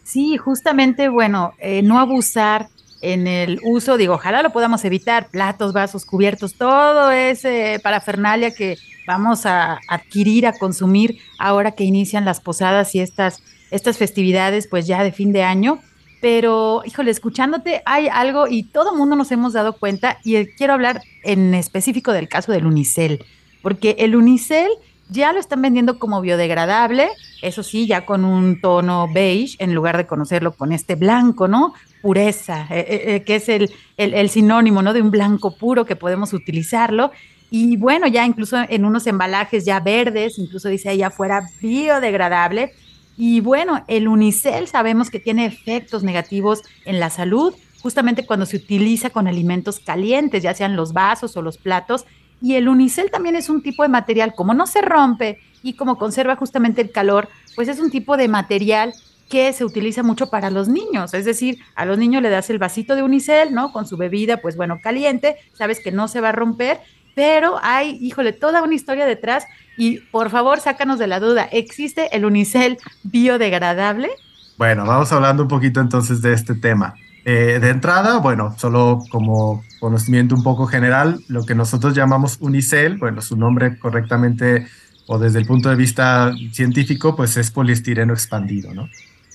Sí, justamente, bueno, eh, no abusar en el uso, digo, ojalá lo podamos evitar, platos, vasos, cubiertos, todo ese parafernalia que vamos a adquirir, a consumir ahora que inician las posadas y estas, estas festividades, pues ya de fin de año. Pero, híjole, escuchándote, hay algo y todo mundo nos hemos dado cuenta y quiero hablar en específico del caso del unicel, porque el unicel ya lo están vendiendo como biodegradable, eso sí, ya con un tono beige en lugar de conocerlo con este blanco, ¿no? Pureza, eh, eh, eh, que es el, el, sinónimo ¿no? de un blanco puro que podemos utilizarlo. Y bueno, ya incluso en unos embalajes ya verdes, incluso dice ahí afuera biodegradable. Y bueno, el unicel sabemos que tiene efectos negativos en la salud, justamente cuando se utiliza con alimentos calientes, ya sean los vasos o los platos. Y el unicel también es un tipo de material, como no se rompe y como conserva justamente el calor, pues es un tipo de material que se utiliza mucho para los niños, es decir, a los niños le das el vasito de unicel, ¿no? Con su bebida, pues bueno, caliente, sabes que no se va a romper, pero hay, híjole, toda una historia detrás y por favor, sácanos de la duda, ¿existe el unicel biodegradable? Bueno, vamos hablando un poquito entonces de este tema. Eh, de entrada, bueno, solo como conocimiento un poco general, lo que nosotros llamamos unicel, bueno, su nombre correctamente o desde el punto de vista científico, pues es poliestireno expandido, ¿no?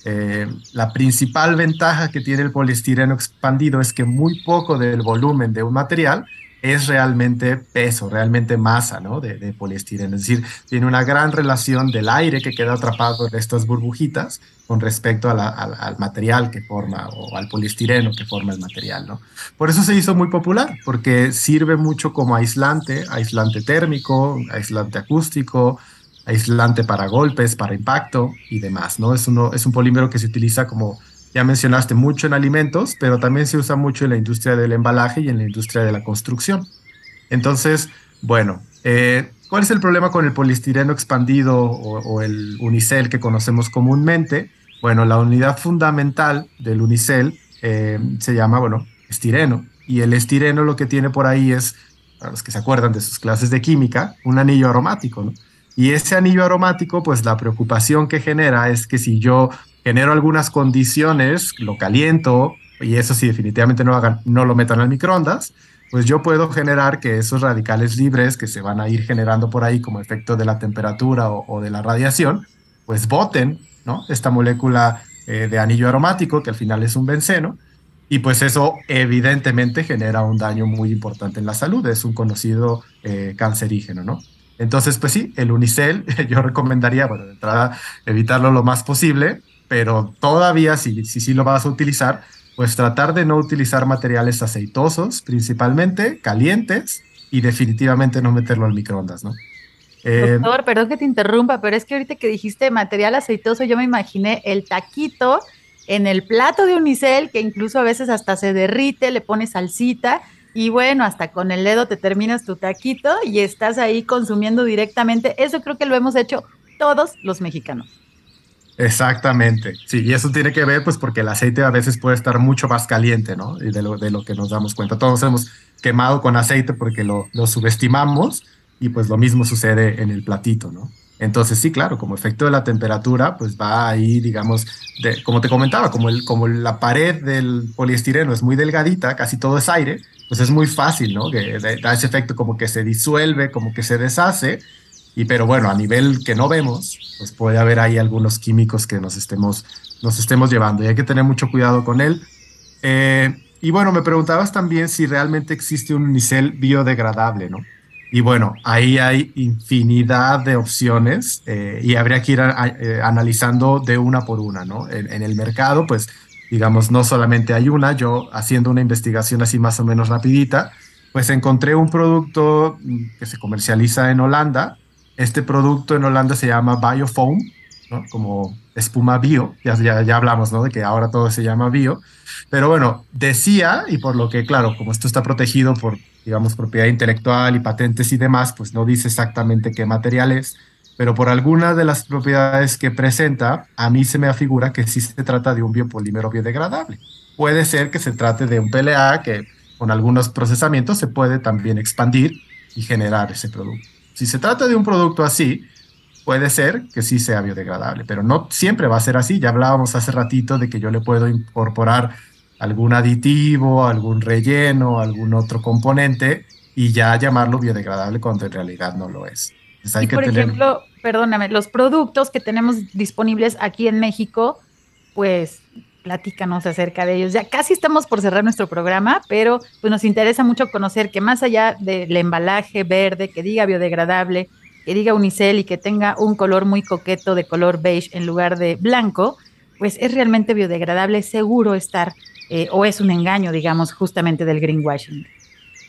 Eh, la principal ventaja que tiene el poliestireno expandido es que muy poco del volumen de un material es realmente peso, realmente masa ¿no? de, poliestireno. Es decir, tiene una gran relación del aire que queda atrapado en estas burbujitas con respecto al material que forma o al poliestireno que forma el material. ¿no? Por eso se hizo muy popular, porque sirve mucho como aislante, aislante térmico, aislante acústico, aislante para golpes, para impacto y demás, ¿no? Es, uno, es un polímero que se utiliza como ya mencionaste mucho en alimentos, pero también se usa mucho en la industria del embalaje y en la industria de la construcción. Entonces, bueno, eh, ¿cuál es el problema con el poliestireno expandido o, el unicel que conocemos comúnmente? Bueno, la unidad fundamental del unicel eh, se llama, bueno, estireno. Y el estireno lo que tiene por ahí es, para los que se acuerdan de sus clases de química, un anillo aromático, ¿no? Y ese anillo aromático, pues la preocupación que genera es que si yo genero algunas condiciones, lo caliento, y eso sí definitivamente no, hagan, no lo metan al microondas, pues yo puedo generar que esos radicales libres que se van a ir generando por ahí como efecto de la temperatura o, de la radiación, pues boten, ¿no? Esta molécula eh, de anillo aromático, que al final es un benceno, y pues eso evidentemente genera un daño muy importante en la salud, es un conocido eh, cancerígeno, ¿no? Entonces, pues sí, el unicel yo recomendaría, bueno, de entrada, evitarlo lo más posible, pero todavía si sí si, lo vas a utilizar, pues tratar de no utilizar materiales aceitosos, principalmente calientes, y definitivamente no meterlo al microondas, ¿no? Eh, Doctor, perdón que te interrumpa, pero es que ahorita que dijiste material aceitoso, yo me imaginé el taquito en el plato de unicel, que incluso a veces hasta se derrite, le pones salsita y bueno, hasta con el dedo te terminas tu taquito y estás ahí consumiendo directamente. Eso creo que lo hemos hecho todos los mexicanos. Exactamente, sí, y eso tiene que ver pues porque el aceite a veces puede estar mucho más caliente, ¿no? Y de lo, de lo que nos damos cuenta. Todos hemos quemado con aceite porque lo, lo subestimamos y pues lo mismo sucede en el platito, ¿no? Entonces sí, claro, como efecto de la temperatura, pues va ahí, digamos, de, como te comentaba, como, el, como la pared del poliestireno es muy delgadita, casi todo es aire, pues es muy fácil, ¿no? Que da ese efecto como que se disuelve, como que se deshace, y pero bueno, a nivel que no vemos, pues puede haber ahí algunos químicos que nos estemos, nos estemos llevando y hay que tener mucho cuidado con él. Eh, y bueno, me preguntabas también si realmente existe un unicel biodegradable, ¿no? Y bueno, ahí hay infinidad de opciones eh, y habría que ir eh, analizando de una por una, ¿no? En, el mercado, pues, digamos, no solamente hay una, yo haciendo una investigación así más o menos rapidita, pues encontré un producto que se comercializa en Holanda. Este producto en Holanda se llama Biofoam, ¿no? Como espuma bio, ya, ya, ya hablamos, ¿no? De que ahora todo se llama bio. Pero bueno, decía, y por lo que, claro, como esto está protegido por digamos, propiedad intelectual y patentes y demás, pues no dice exactamente qué material es, pero por alguna de las propiedades que presenta, a mí se me afigura que sí se trata de un biopolímero biodegradable. Puede ser que se trate de un PLA que con algunos procesamientos se puede también expandir y generar ese producto. Si se trata de un producto así, puede ser que sí sea biodegradable, pero no siempre va a ser así. Ya hablábamos hace ratito de que yo le puedo incorporar algún aditivo, algún relleno, algún otro componente y ya llamarlo biodegradable cuando en realidad no lo es. hay que por ejemplo, perdóname, los productos que tenemos disponibles aquí en México, pues platícanos acerca de ellos. Ya casi estamos por cerrar nuestro programa, pero pues nos interesa mucho conocer que más allá del embalaje verde, que diga biodegradable, que diga unicel y que tenga un color muy coqueto de color beige en lugar de blanco, pues es realmente biodegradable, seguro estar eh, o es un engaño, digamos, justamente del greenwashing.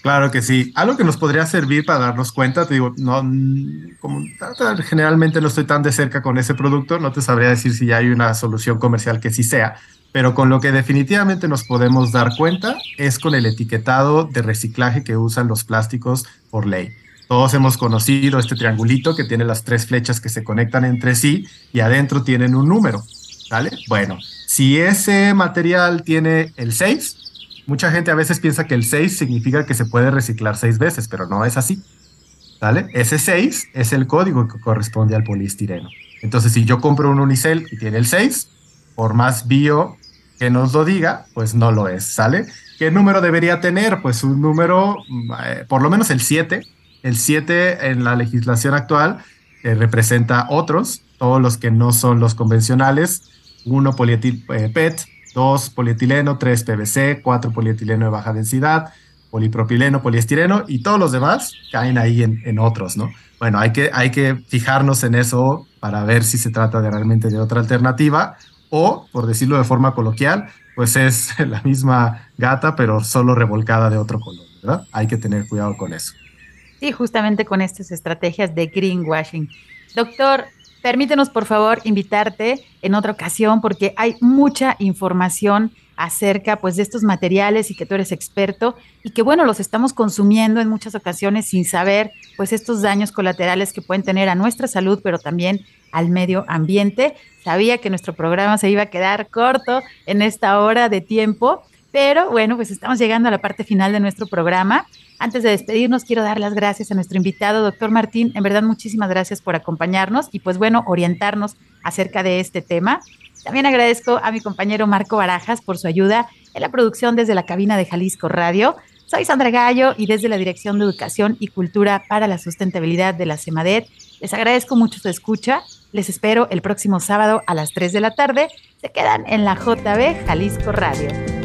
Claro que sí. Algo que nos podría servir para darnos cuenta, te digo, no, como generalmente no estoy tan de cerca con ese producto, no te sabría decir si ya hay una solución comercial que sí sea, pero con lo que definitivamente nos podemos dar cuenta es con el etiquetado de reciclaje que usan los plásticos por ley. Todos hemos conocido este triangulito que tiene las tres flechas que se conectan entre sí y adentro tienen un número, ¿vale? Bueno, si ese material tiene el 6, mucha gente a veces piensa que el 6 significa que se puede reciclar seis veces, pero no es así. ¿Vale? Ese 6 es el código que corresponde al poliestireno. Entonces, si yo compro un unicel y tiene el 6, por más bio que nos lo diga, pues no lo es, ¿sale? ¿Qué número debería tener? Pues un número, eh, por lo menos el 7. El 7 en la legislación actual eh, representa otros, todos los que no son los convencionales. Uno polietil eh, PET, dos polietileno, tres PVC, cuatro polietileno de baja densidad, polipropileno, poliestireno y todos los demás caen ahí en, en, otros, ¿no? Bueno, hay que, hay que fijarnos en eso para ver si se trata de realmente de otra alternativa o, por decirlo de forma coloquial, pues es la misma gata, pero solo revolcada de otro color, ¿verdad? Hay que tener cuidado con eso. Sí, justamente con estas estrategias de greenwashing. Doctor, permítenos por favor invitarte en otra ocasión porque hay mucha información acerca pues de estos materiales y que tú eres experto y que bueno, los estamos consumiendo en muchas ocasiones sin saber pues estos daños colaterales que pueden tener a nuestra salud, pero también al medio ambiente. Sabía que nuestro programa se iba a quedar corto en esta hora de tiempo, pero bueno, pues estamos llegando a la parte final de nuestro programa. Antes de despedirnos, quiero dar las gracias a nuestro invitado, doctor Martín. En verdad, muchísimas gracias por acompañarnos y pues bueno, orientarnos acerca de este tema. También agradezco a mi compañero Marco Barajas por su ayuda en la producción desde la cabina de Jalisco Radio. Soy Sandra Gallo y desde la Dirección de Educación y Cultura para la Sustentabilidad de la CEMADET les agradezco mucho su escucha. Les espero el próximo sábado a las 3 de la tarde. Se quedan en la JB Jalisco Radio.